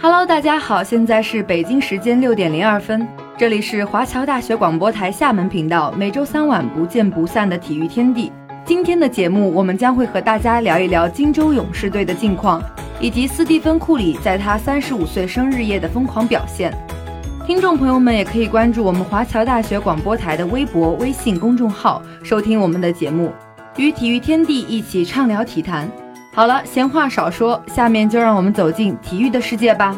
Hello，大家好，现在是北京时间六点零二分，这里是华侨大学广播台厦门频道，每周三晚不见不散的体育天地。今天的节目，我们将会和大家聊一聊金州勇士队的近况，以及斯蒂芬·库里在他三十五岁生日夜的疯狂表现。听众朋友们也可以关注我们华侨大学广播台的微博、微信公众号，收听我们的节目，与体育天地一起畅聊体坛。好了，闲话少说，下面就让我们走进体育的世界吧。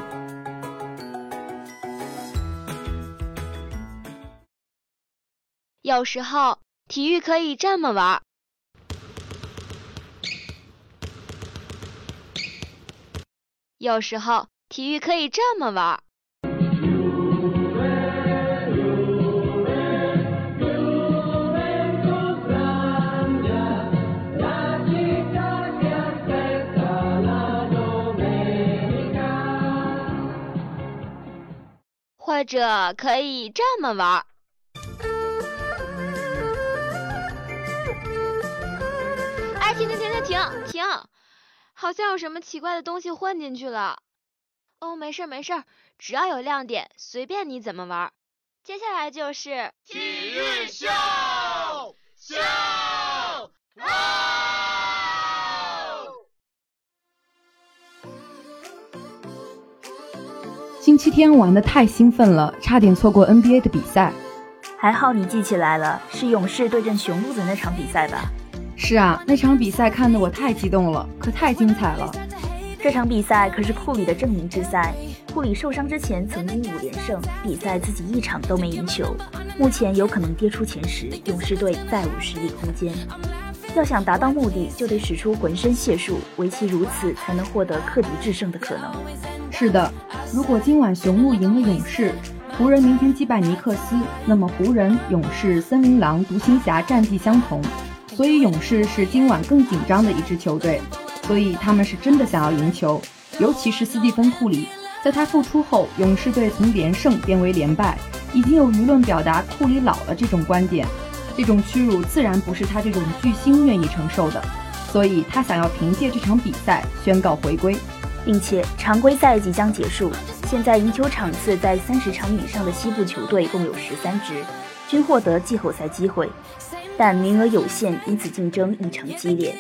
有时候，体育可以这么玩儿。有时候，体育可以这么玩儿。或者可以这么玩。哎，停停停停停停！好像有什么奇怪的东西混进去了。哦，没事没事，只要有亮点，随便你怎么玩。接下来就是体育秀。星期天玩的太兴奋了，差点错过 NBA 的比赛。还好你记起来了，是勇士对阵雄鹿的那场比赛吧？是啊，那场比赛看得我太激动了，可太精彩了。这场比赛可是库里的证明之赛。库里受伤之前曾经五连胜，比赛自己一场都没赢球，目前有可能跌出前十，勇士队再无实力空间。要想达到目的，就得使出浑身解数，唯其如此，才能获得克敌制胜的可能。是的，如果今晚雄鹿赢了勇士，湖人明天击败尼克斯，那么湖人、勇士、森林狼、独行侠战绩相同，所以勇士是今晚更紧张的一支球队，所以他们是真的想要赢球。尤其是斯蒂芬·库里，在他复出后，勇士队从连胜变为连败，已经有舆论表达库里老了这种观点。这种屈辱自然不是他这种巨星愿意承受的，所以他想要凭借这场比赛宣告回归，并且常规赛即将结束，现在赢球场次在三十场以上的西部球队共有十三支，均获得季后赛机会，但名额有限，因此竞争异常激烈，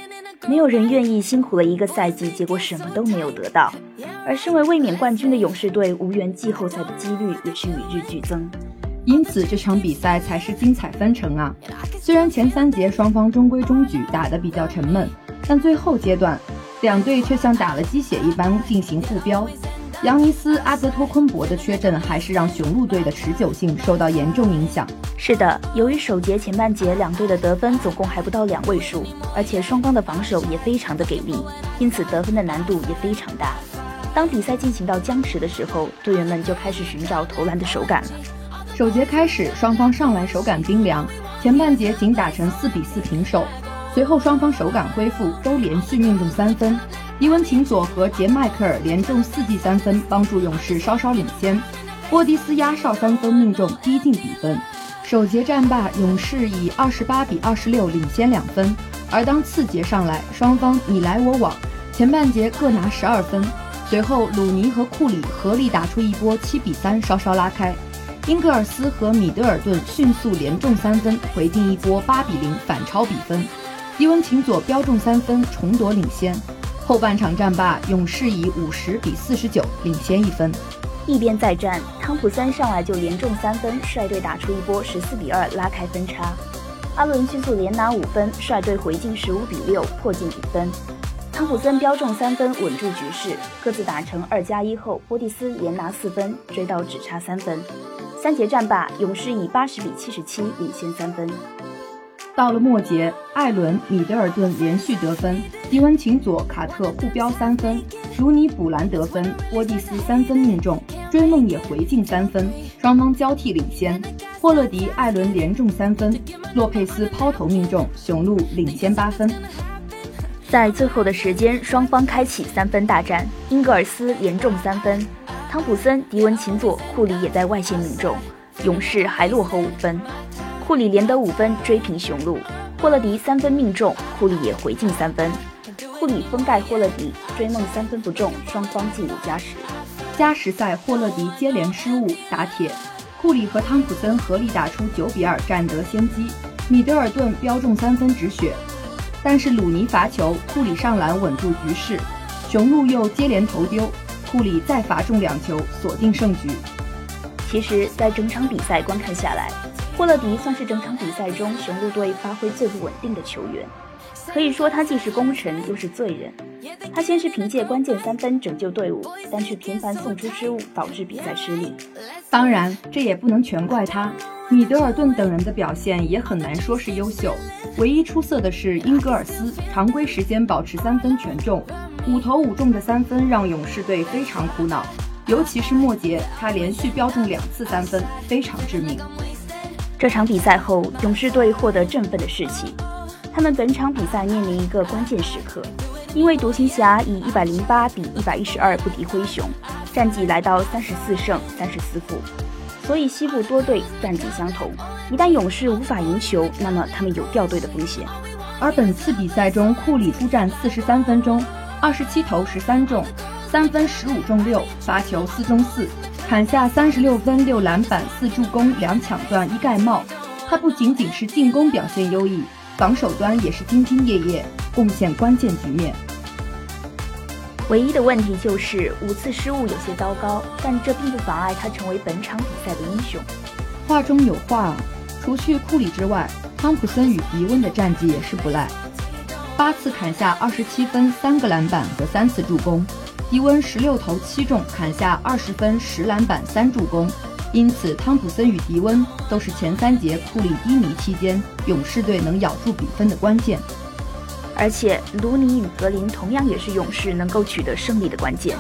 没有人愿意辛苦了一个赛季，结果什么都没有得到，而身为卫冕冠军的勇士队无缘季后赛的几率也是与日俱增。因此，这场比赛才是精彩纷呈啊！虽然前三节双方中规中矩，打得比较沉闷，但最后阶段，两队却像打了鸡血一般进行互飙。扬尼斯·阿泽托昆博的缺阵，还是让雄鹿队的持久性受到严重影响。是的，由于首节前半节两队的得分总共还不到两位数，而且双方的防守也非常的给力，因此得分的难度也非常大。当比赛进行到僵持的时候，队员们就开始寻找投篮的手感了。首节开始，双方上来手感冰凉，前半节仅打成四比四平手。随后双方手感恢复，都连续命中三分。伊文琴佐和杰迈克尔连中四记三分，帮助勇士稍稍领先。波迪斯压哨三分命中，逼近比分。首节战罢，勇士以二十八比二十六领先两分。而当次节上来，双方你来我往，前半节各拿十二分。随后鲁尼和库里合力打出一波七比三，稍稍拉开。英格尔斯和米德尔顿迅速连中三分，回敬一波八比零反超比分。伊文琴佐标中三分，重夺领先。后半场战罢，勇士以五十比四十九领先一分。一边再战，汤普森上来就连中三分，率队打出一波十四比二拉开分差。阿伦迅速连拿五分，率队回敬十五比六破近比分。汤普森标中三分，稳住局势。各自打成二加一后，波蒂斯连拿四分，追到只差三分。三节战罢，勇士以八十比七十七领先三分。到了末节，艾伦、米德尔顿连续得分，迪文琴佐、卡特互飙三分，鲁尼补篮得分，波蒂斯三分命中，追梦也回敬三分，双方交替领先。霍勒迪、艾伦连中三分，洛佩斯抛投命中，雄鹿领先八分。在最后的时间，双方开启三分大战，英格尔斯连中三分。汤普森、迪文琴佐、库里也在外线命中，勇士还落后五分。库里连得五分追平雄鹿，霍勒迪三分命中，库里也回敬三分。库里封盖霍勒迪，追梦三分不中，双方进入加时。加时赛霍勒迪接连失误打铁，库里和汤普森合力打出九比二占得先机，米德尔顿飙中三分止血，但是鲁尼罚球，库里上篮稳住局势，雄鹿又接连投丢，库里再罚中两球锁定胜局。其实，在整场比赛观看下来，霍勒迪算是整场比赛中雄鹿队发挥最不稳定的球员。可以说，他既是功臣又是罪人。他先是凭借关键三分拯救队伍，但却频繁送出失误，导致比赛失利。当然，这也不能全怪他。米德尔顿等人的表现也很难说是优秀。唯一出色的是英格尔斯，常规时间保持三分全中，五投五中的三分让勇士队非常苦恼。尤其是末节，他连续标中两次三分，非常致命。这场比赛后，勇士队获得振奋的士气。他们本场比赛面临一个关键时刻，因为独行侠以一百零八比一百一十二不敌灰熊，战绩来到三十四胜三十四负，所以西部多队战绩相同。一旦勇士无法赢球，那么他们有掉队的风险。而本次比赛中，库里出战四十三分钟，二十七投十三中。三分十五中六，罚球四中四，砍下三十六分、六篮板、四助攻、两抢断、一盖帽。他不仅仅是进攻表现优异，防守端也是兢兢业业，贡献关键局面。唯一的问题就是五次失误有些糟糕，但这并不妨碍他成为本场比赛的英雄。话中有话，除去库里之外，汤普森与迪温的战绩也是不赖，八次砍下二十七分、三个篮板和三次助攻。迪温十六投七中，砍下二十分、十篮板、三助攻，因此汤普森与迪温都是前三节库里低迷期间勇士队能咬住比分的关键。而且卢尼与格林同样也是勇士能够取得胜利的关键。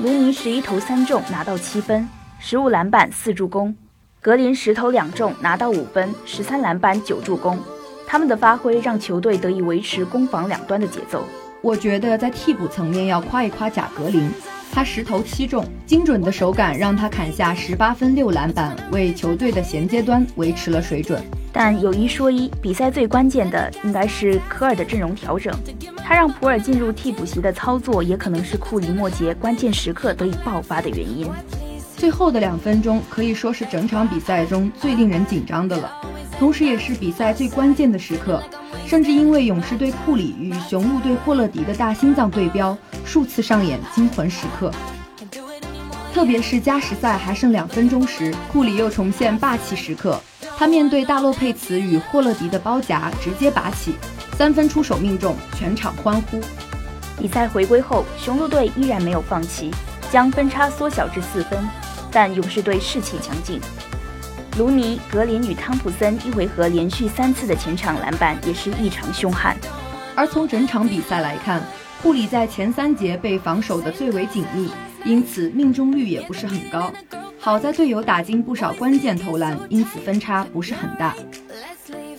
卢尼十一投三中，拿到七分，十五篮板、四助攻；格林十投两中，拿到五分，十三篮板、九助攻。他们的发挥让球队得以维持攻防两端的节奏。我觉得在替补层面要夸一夸贾格林，他十投七中，精准的手感让他砍下十八分六篮板，为球队的衔接端维持了水准。但有一说一，比赛最关键的应该是科尔的阵容调整，他让普尔进入替补席的操作，也可能是库里末节关键时刻得以爆发的原因。最后的两分钟可以说是整场比赛中最令人紧张的了，同时也是比赛最关键的时刻。甚至因为勇士队库里与雄鹿队霍勒迪的大心脏对标，数次上演惊魂时刻。特别是加时赛还剩两分钟时，库里又重现霸气时刻。他面对大洛佩茨与霍勒迪的包夹，直接拔起三分出手命中，全场欢呼。比赛回归后，雄鹿队依然没有放弃，将分差缩小至四分，但勇士队士气强劲。卢尼、格林与汤普森一回合连续三次的前场篮板也是异常凶悍。而从整场比赛来看，库里在前三节被防守的最为紧密，因此命中率也不是很高。好在队友打进不少关键投篮，因此分差不是很大。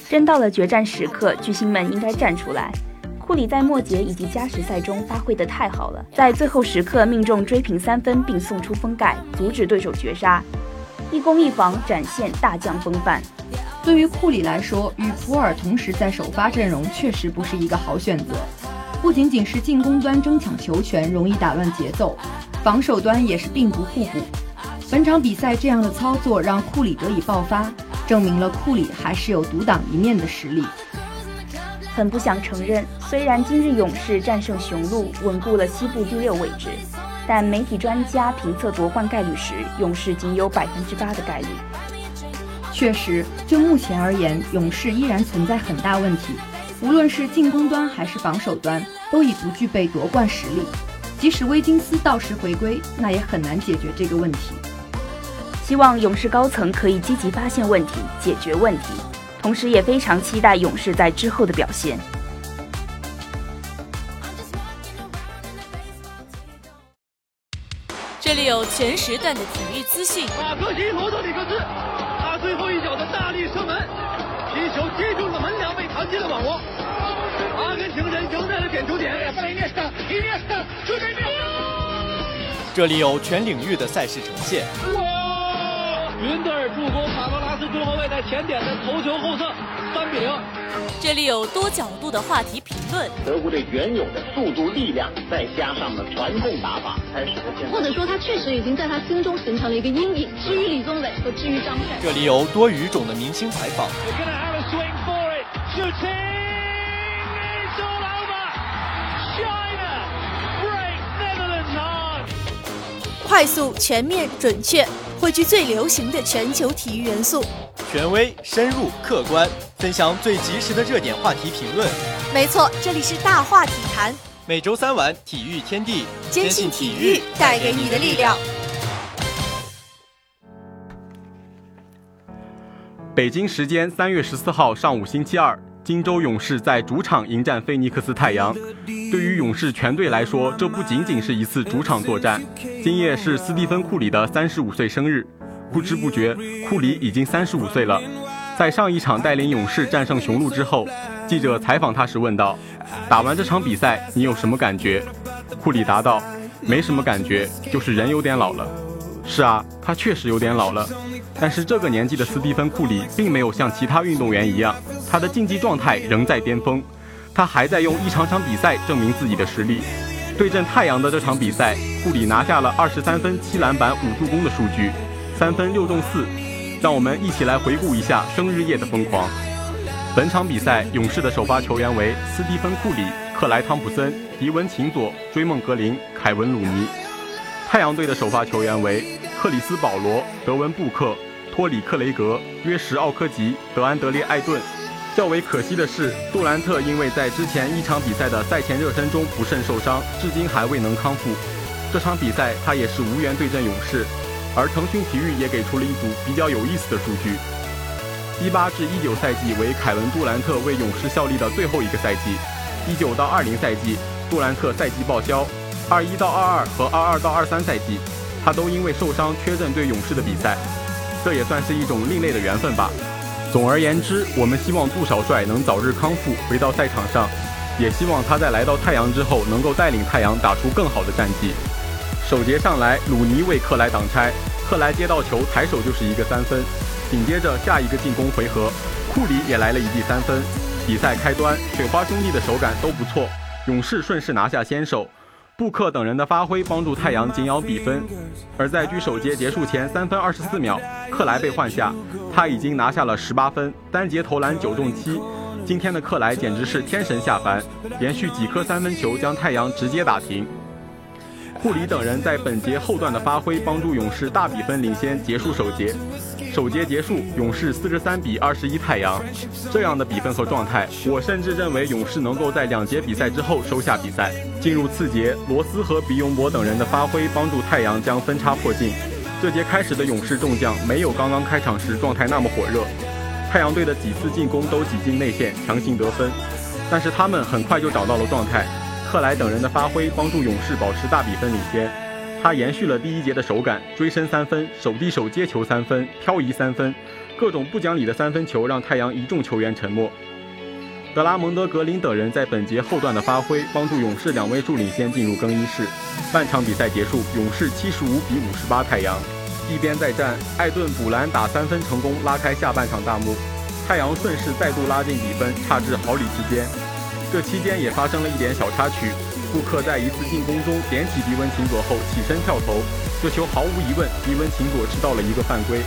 真到了决战时刻，巨星们应该站出来。库里在末节以及加时赛中发挥得太好了，在最后时刻命中追平三分，并送出封盖，阻止对手绝杀。一攻一防，展现大将风范。对于库里来说，与普尔同时在首发阵容确实不是一个好选择。不仅仅是进攻端争抢球权容易打乱节奏，防守端也是并不互补。本场比赛这样的操作让库里得以爆发，证明了库里还是有独当一面的实力。很不想承认，虽然今日勇士战胜雄鹿，稳固了西部第六位置。但媒体专家评测夺冠概率时，勇士仅有百分之八的概率。确实，就目前而言，勇士依然存在很大问题，无论是进攻端还是防守端，都已不具备夺冠实力。即使威金斯到时回归，那也很难解决这个问题。希望勇士高层可以积极发现问题，解决问题，同时也非常期待勇士在之后的表现。全时段的体育资讯。马克西罗德里克斯，他最后一脚的大力射门，皮球击中了门梁，被弹进了网窝。阿根廷人赢在了点球点。这里有全领域的赛事呈现。哇！云德尔助攻卡罗拉斯中后卫在前点的头球后侧，三比零。这里有多角度的话题评论。德国队原有的速度、力量，再加上了传控打法，才使得现在。说他确实已经在他心中形成了一个阴影。至于李宗伟和至于张帅，这里有多语种的明星采访。快速、全面、准确，汇聚最流行的全球体育元素。权威、深入、客观，分享最及时的热点话题评论。没错，这里是大话体坛。每周三晚，体育天地，坚信体育带给你的力量。北京时间三月十四号上午星期二，金州勇士在主场迎战菲尼克斯太阳。对于勇士全队来说，这不仅仅是一次主场作战。今夜是斯蒂芬·库里的三十五岁生日。不知不觉，库里已经三十五岁了。在上一场带领勇士战胜雄鹿之后，记者采访他时问道：“打完这场比赛，你有什么感觉？”库里答道：“没什么感觉，就是人有点老了。”是啊，他确实有点老了。但是这个年纪的斯蒂芬·库里并没有像其他运动员一样，他的竞技状态仍在巅峰。他还在用一场场比赛证明自己的实力。对阵太阳的这场比赛，库里拿下了二十三分、七篮板、五助攻的数据。三分六中四，让我们一起来回顾一下生日夜的疯狂。本场比赛，勇士的首发球员为斯蒂芬·库里、克莱·汤普森、迪文·琴佐、追梦格林、凯文·鲁尼；太阳队的首发球员为克里斯·保罗、德文·布克、托里·克雷格、约什·奥科吉、德安德烈·艾顿。较为可惜的是，杜兰特因为在之前一场比赛的赛前热身中不慎受伤，至今还未能康复。这场比赛他也是无缘对阵勇士。而腾讯体育也给出了一组比较有意思的数据：一八至一九赛季为凯文·杜兰特为勇士效力的最后一个赛季；一九到二零赛季，杜兰特赛季报销；二一到二二和二二到二三赛季，他都因为受伤缺阵对勇士的比赛。这也算是一种另类的缘分吧。总而言之，我们希望杜少帅能早日康复，回到赛场上，也希望他在来到太阳之后能够带领太阳打出更好的战绩。首节上来，鲁尼为克莱挡拆，克莱接到球抬手就是一个三分。紧接着下一个进攻回合，库里也来了一记三分。比赛开端，雪花兄弟的手感都不错，勇士顺势拿下先手。布克等人的发挥帮助太阳紧咬比分。而在距首节结束前三分二十四秒，克莱被换下，他已经拿下了十八分，单节投篮九中七。今天的克莱简直是天神下凡，连续几颗三分球将太阳直接打停。库里等人在本节后段的发挥，帮助勇士大比分领先结束首节。首节结束，勇士四十三比二十一太阳。这样的比分和状态，我甚至认为勇士能够在两节比赛之后收下比赛。进入次节，罗斯和比永博等人的发挥，帮助太阳将分差迫近。这节开始的勇士众将没有刚刚开场时状态那么火热，太阳队的几次进攻都挤进内线强行得分，但是他们很快就找到了状态。克莱等人的发挥帮助勇士保持大比分领先，他延续了第一节的手感，追身三分、手递手接球三分、漂移三分，各种不讲理的三分球让太阳一众球员沉默。德拉蒙德、格林等人在本节后段的发挥帮助勇士两位数领先进入更衣室。半场比赛结束，勇士七十五比五十八太阳。一边再战，艾顿补篮打三分成功，拉开下半场大幕。太阳顺势再度拉近比分，差至毫厘之间。这期间也发生了一点小插曲，布克在一次进攻中点起迪文琴佐后起身跳投，这球毫无疑问迪文琴佐吃到了一个犯规，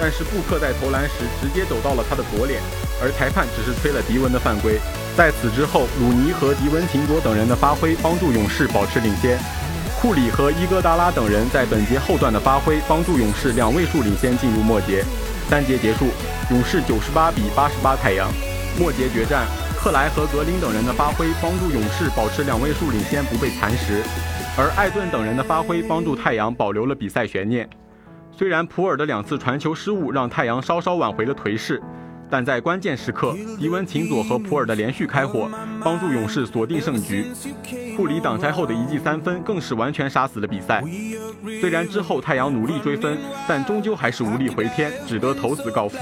但是布克在投篮时直接走到了他的左脸，而裁判只是吹了迪文的犯规。在此之后，鲁尼和迪文琴佐等人的发挥帮助勇士保持领先，库里和伊戈达拉等人在本节后段的发挥帮助勇士两位数领先进入末节。三节结束，勇士九十八比八十八太阳，末节决战。克莱和格林等人的发挥帮助勇士保持两位数领先不被蚕食，而艾顿等人的发挥帮助太阳保留了比赛悬念。虽然普尔的两次传球失误让太阳稍稍挽回了颓势，但在关键时刻，迪文琴佐和普尔的连续开火帮助勇士锁定胜局。库里挡拆后的一记三分更是完全杀死了比赛。虽然之后太阳努力追分，但终究还是无力回天，只得投死告负。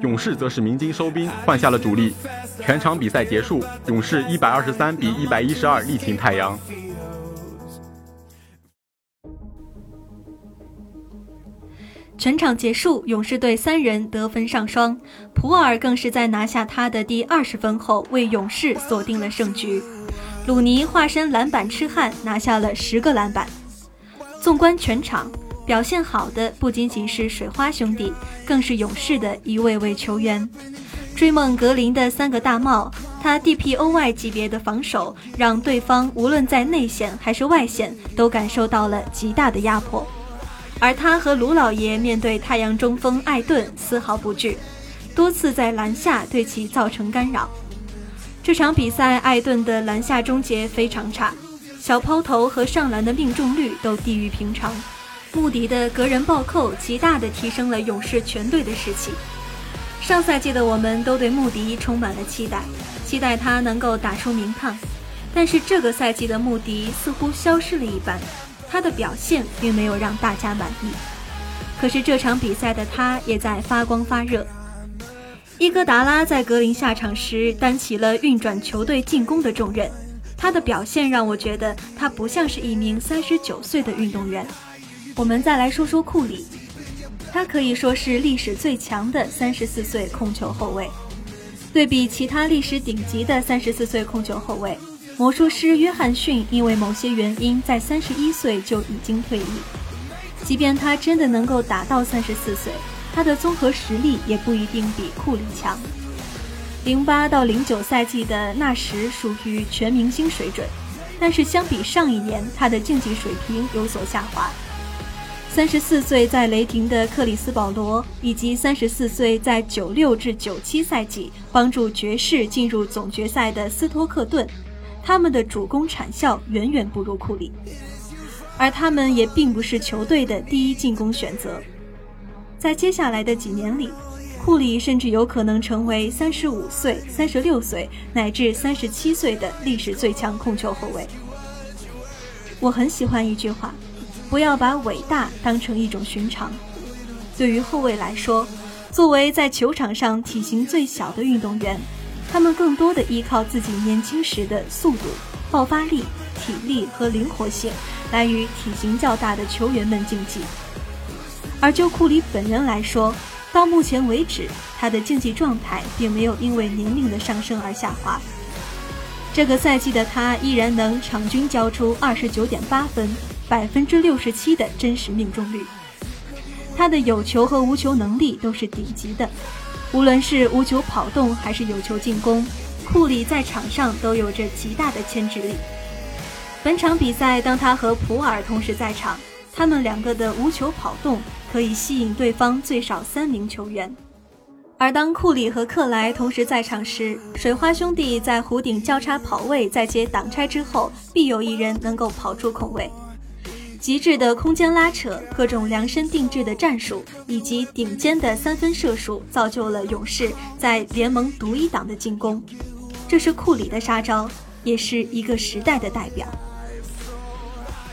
勇士则是鸣金收兵，换下了主力。全场比赛结束，勇士一百二十三比一百一十二力挺太阳。全场结束，勇士队三人得分上双，普尔更是在拿下他的第二十分后，为勇士锁定了胜局。鲁尼化身篮板痴汉，拿下了十个篮板。纵观全场，表现好的不仅仅是水花兄弟，更是勇士的一位位球员。追梦格林的三个大帽，他 DPOY 级别的防守，让对方无论在内线还是外线都感受到了极大的压迫。而他和卢老爷面对太阳中锋艾顿丝毫不惧，多次在篮下对其造成干扰。这场比赛，艾顿的篮下终结非常差，小抛投和上篮的命中率都低于平常。穆迪的隔人暴扣极大地提升了勇士全队的士气。上赛季的我们都对穆迪充满了期待，期待他能够打出名堂。但是这个赛季的穆迪似乎消失了一般，他的表现并没有让大家满意。可是这场比赛的他也在发光发热。伊戈达拉在格林下场时担起了运转球队进攻的重任，他的表现让我觉得他不像是一名三十九岁的运动员。我们再来说说库里。他可以说是历史最强的三十四岁控球后卫。对比其他历史顶级的三十四岁控球后卫，魔术师约翰逊因为某些原因在三十一岁就已经退役。即便他真的能够打到三十四岁，他的综合实力也不一定比库里强。零八到零九赛季的纳什属于全明星水准，但是相比上一年，他的竞技水平有所下滑。三十四岁在雷霆的克里斯保罗，以及三十四岁在九六至九七赛季帮助爵士进入总决赛的斯托克顿，他们的主攻产效远远不如库里，而他们也并不是球队的第一进攻选择。在接下来的几年里，库里甚至有可能成为三十五岁、三十六岁乃至三十七岁的历史最强控球后卫。我很喜欢一句话。不要把伟大当成一种寻常。对于后卫来说，作为在球场上体型最小的运动员，他们更多的依靠自己年轻时的速度、爆发力、体力和灵活性来与体型较大的球员们竞技。而就库里本人来说，到目前为止，他的竞技状态并没有因为年龄的上升而下滑。这个赛季的他依然能场均交出二十九点八分。百分之六十七的真实命中率，他的有球和无球能力都是顶级的。无论是无球跑动还是有球进攻，库里在场上都有着极大的牵制力。本场比赛，当他和普尔同时在场，他们两个的无球跑动可以吸引对方最少三名球员。而当库里和克莱同时在场时，水花兄弟在弧顶交叉跑位再接挡拆之后，必有一人能够跑出空位。极致的空间拉扯，各种量身定制的战术，以及顶尖的三分射术，造就了勇士在联盟独一档的进攻。这是库里的杀招，也是一个时代的代表。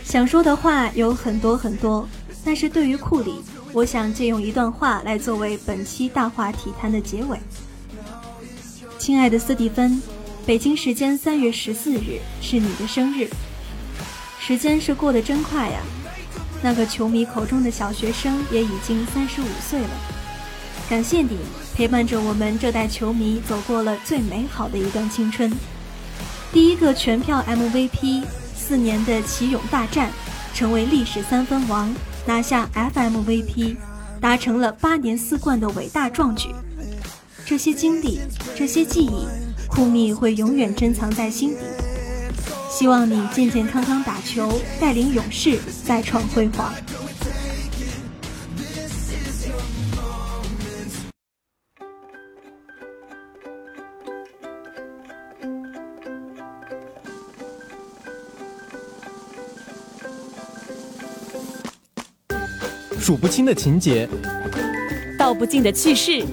想说的话有很多很多，但是对于库里，我想借用一段话来作为本期大话体坛的结尾。亲爱的斯蒂芬，北京时间三月十四日是你的生日。时间是过得真快呀，那个球迷口中的小学生也已经三十五岁了。感谢你陪伴着我们这代球迷走过了最美好的一段青春。第一个全票 MVP，四年的奇勇大战，成为历史三分王，拿下 FMVP，达成了八年四冠的伟大壮举。这些经历，这些记忆，库密会永远珍藏在心底。希望你健健康康打球，带领勇士再创辉煌。数不清的情节，道不尽的趣事，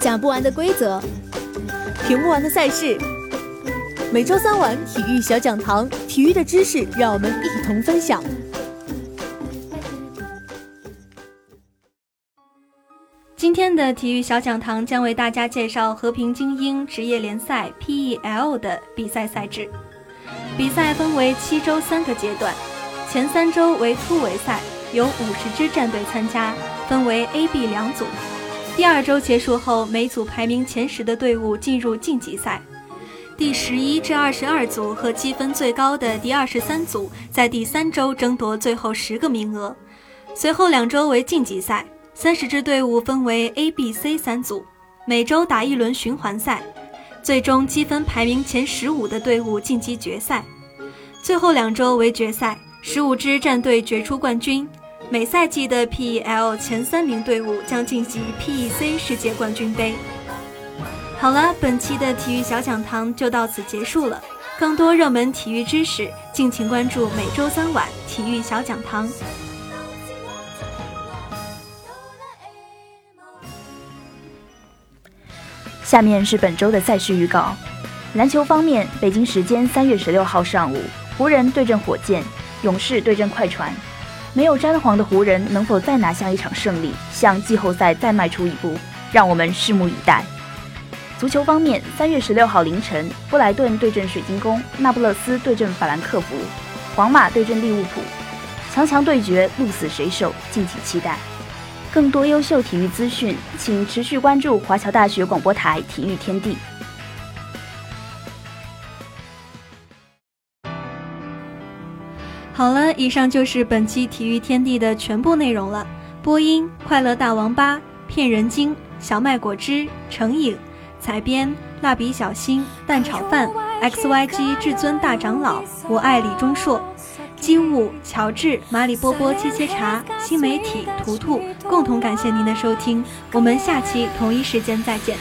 讲不完的规则，停不完的赛事。每周三晚体育小讲堂，体育的知识让我们一同分享。今天的体育小讲堂将为大家介绍和平精英职业联赛 PEL 的比赛赛制。比赛分为七周三个阶段，前三周为突围赛，有五十支战队参加，分为 A、B 两组。第二周结束后，每组排名前十的队伍进入晋级赛。第十一至二十二组和积分最高的第二十三组在第三周争夺最后十个名额。随后两周为晋级赛，三十支队伍分为 A、B、C 三组，每周打一轮循环赛，最终积分排名前十五的队伍晋级决赛。最后两周为决赛，十五支战队决出冠军。每赛季的 PEL 前三名队伍将晋级 PEC 世界冠军杯。好了，本期的体育小讲堂就到此结束了。更多热门体育知识，敬请关注每周三晚体育小讲堂。下面是本周的赛事预告。篮球方面，北京时间三月十六号上午，湖人对阵火箭，勇士对阵快船。没有詹皇的湖人能否再拿下一场胜利，向季后赛再迈出一步？让我们拭目以待。足球方面，三月十六号凌晨，布莱顿对阵水晶宫，那不勒斯对阵法兰克福，皇马对阵利物浦，强强对决，鹿死谁手？敬请期待。更多优秀体育资讯，请持续关注华侨大学广播台体育天地。好了，以上就是本期体育天地的全部内容了。播音：快乐大王八、骗人精、小麦果汁、成瘾；采编：蜡笔小新、蛋炒饭、XYG 至尊大长老、我爱李钟硕；机务：乔治、马里波波、切切茶、新媒体、图图。共同感谢您的收听，我们下期同一时间再见。